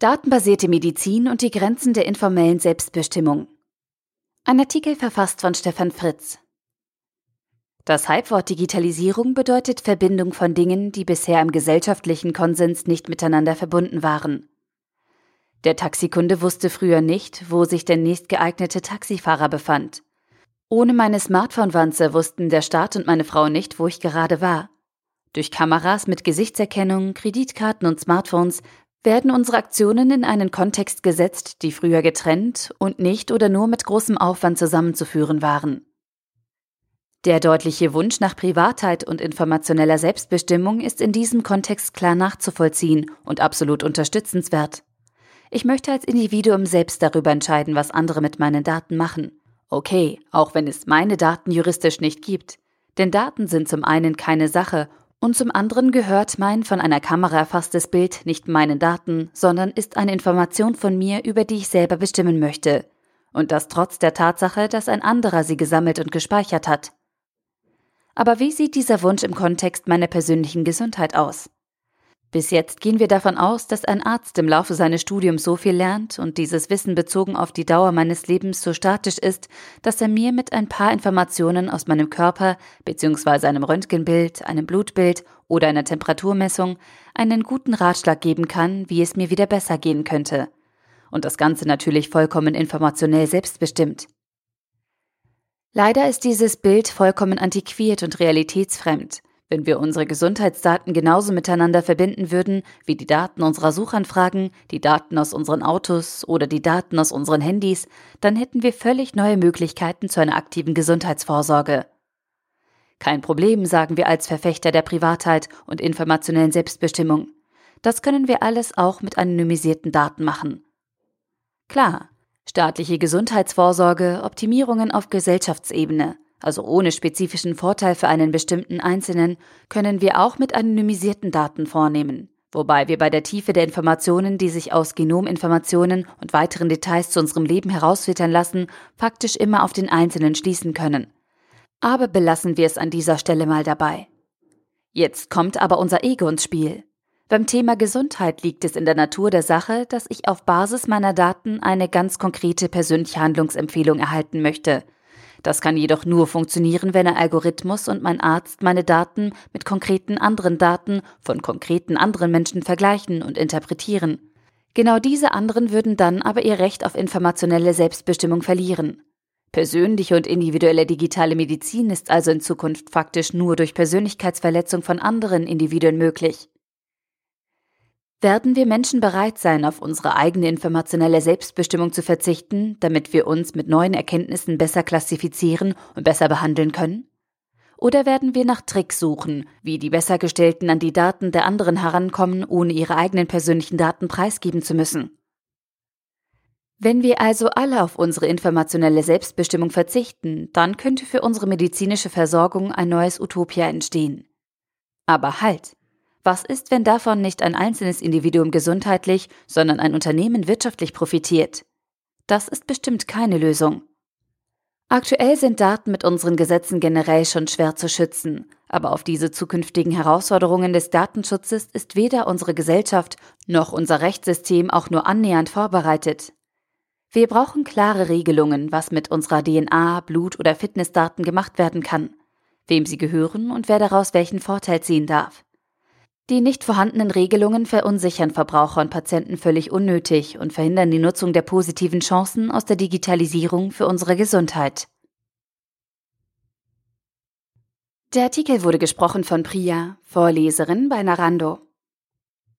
Datenbasierte Medizin und die Grenzen der informellen Selbstbestimmung. Ein Artikel verfasst von Stefan Fritz. Das Halbwort Digitalisierung bedeutet Verbindung von Dingen, die bisher im gesellschaftlichen Konsens nicht miteinander verbunden waren. Der Taxikunde wusste früher nicht, wo sich der nächstgeeignete Taxifahrer befand. Ohne meine Smartphone-Wanze wussten der Staat und meine Frau nicht, wo ich gerade war. Durch Kameras mit Gesichtserkennung, Kreditkarten und Smartphones werden unsere Aktionen in einen Kontext gesetzt, die früher getrennt und nicht oder nur mit großem Aufwand zusammenzuführen waren. Der deutliche Wunsch nach Privatheit und informationeller Selbstbestimmung ist in diesem Kontext klar nachzuvollziehen und absolut unterstützenswert. Ich möchte als Individuum selbst darüber entscheiden, was andere mit meinen Daten machen. Okay, auch wenn es meine Daten juristisch nicht gibt. Denn Daten sind zum einen keine Sache und zum anderen gehört mein von einer Kamera erfasstes Bild nicht meinen Daten, sondern ist eine Information von mir, über die ich selber bestimmen möchte. Und das trotz der Tatsache, dass ein anderer sie gesammelt und gespeichert hat. Aber wie sieht dieser Wunsch im Kontext meiner persönlichen Gesundheit aus? Bis jetzt gehen wir davon aus, dass ein Arzt im Laufe seines Studiums so viel lernt und dieses Wissen bezogen auf die Dauer meines Lebens so statisch ist, dass er mir mit ein paar Informationen aus meinem Körper bzw. einem Röntgenbild, einem Blutbild oder einer Temperaturmessung einen guten Ratschlag geben kann, wie es mir wieder besser gehen könnte. Und das Ganze natürlich vollkommen informationell selbstbestimmt. Leider ist dieses Bild vollkommen antiquiert und realitätsfremd. Wenn wir unsere Gesundheitsdaten genauso miteinander verbinden würden wie die Daten unserer Suchanfragen, die Daten aus unseren Autos oder die Daten aus unseren Handys, dann hätten wir völlig neue Möglichkeiten zu einer aktiven Gesundheitsvorsorge. Kein Problem, sagen wir als Verfechter der Privatheit und informationellen Selbstbestimmung. Das können wir alles auch mit anonymisierten Daten machen. Klar, staatliche Gesundheitsvorsorge, Optimierungen auf Gesellschaftsebene, also ohne spezifischen Vorteil für einen bestimmten Einzelnen, können wir auch mit anonymisierten Daten vornehmen, wobei wir bei der Tiefe der Informationen, die sich aus Genominformationen und weiteren Details zu unserem Leben herausfiltern lassen, faktisch immer auf den Einzelnen schließen können. Aber belassen wir es an dieser Stelle mal dabei. Jetzt kommt aber unser Ego ins Spiel. Beim Thema Gesundheit liegt es in der Natur der Sache, dass ich auf Basis meiner Daten eine ganz konkrete persönliche Handlungsempfehlung erhalten möchte, das kann jedoch nur funktionieren, wenn ein Algorithmus und mein Arzt meine Daten mit konkreten anderen Daten von konkreten anderen Menschen vergleichen und interpretieren. Genau diese anderen würden dann aber ihr Recht auf informationelle Selbstbestimmung verlieren. Persönliche und individuelle digitale Medizin ist also in Zukunft faktisch nur durch Persönlichkeitsverletzung von anderen Individuen möglich. Werden wir Menschen bereit sein, auf unsere eigene informationelle Selbstbestimmung zu verzichten, damit wir uns mit neuen Erkenntnissen besser klassifizieren und besser behandeln können? Oder werden wir nach Tricks suchen, wie die Bessergestellten an die Daten der anderen herankommen, ohne ihre eigenen persönlichen Daten preisgeben zu müssen? Wenn wir also alle auf unsere informationelle Selbstbestimmung verzichten, dann könnte für unsere medizinische Versorgung ein neues Utopia entstehen. Aber halt! Was ist, wenn davon nicht ein einzelnes Individuum gesundheitlich, sondern ein Unternehmen wirtschaftlich profitiert? Das ist bestimmt keine Lösung. Aktuell sind Daten mit unseren Gesetzen generell schon schwer zu schützen, aber auf diese zukünftigen Herausforderungen des Datenschutzes ist weder unsere Gesellschaft noch unser Rechtssystem auch nur annähernd vorbereitet. Wir brauchen klare Regelungen, was mit unserer DNA, Blut- oder Fitnessdaten gemacht werden kann, wem sie gehören und wer daraus welchen Vorteil ziehen darf. Die nicht vorhandenen Regelungen verunsichern Verbraucher und Patienten völlig unnötig und verhindern die Nutzung der positiven Chancen aus der Digitalisierung für unsere Gesundheit. Der Artikel wurde gesprochen von Priya, Vorleserin bei Narando.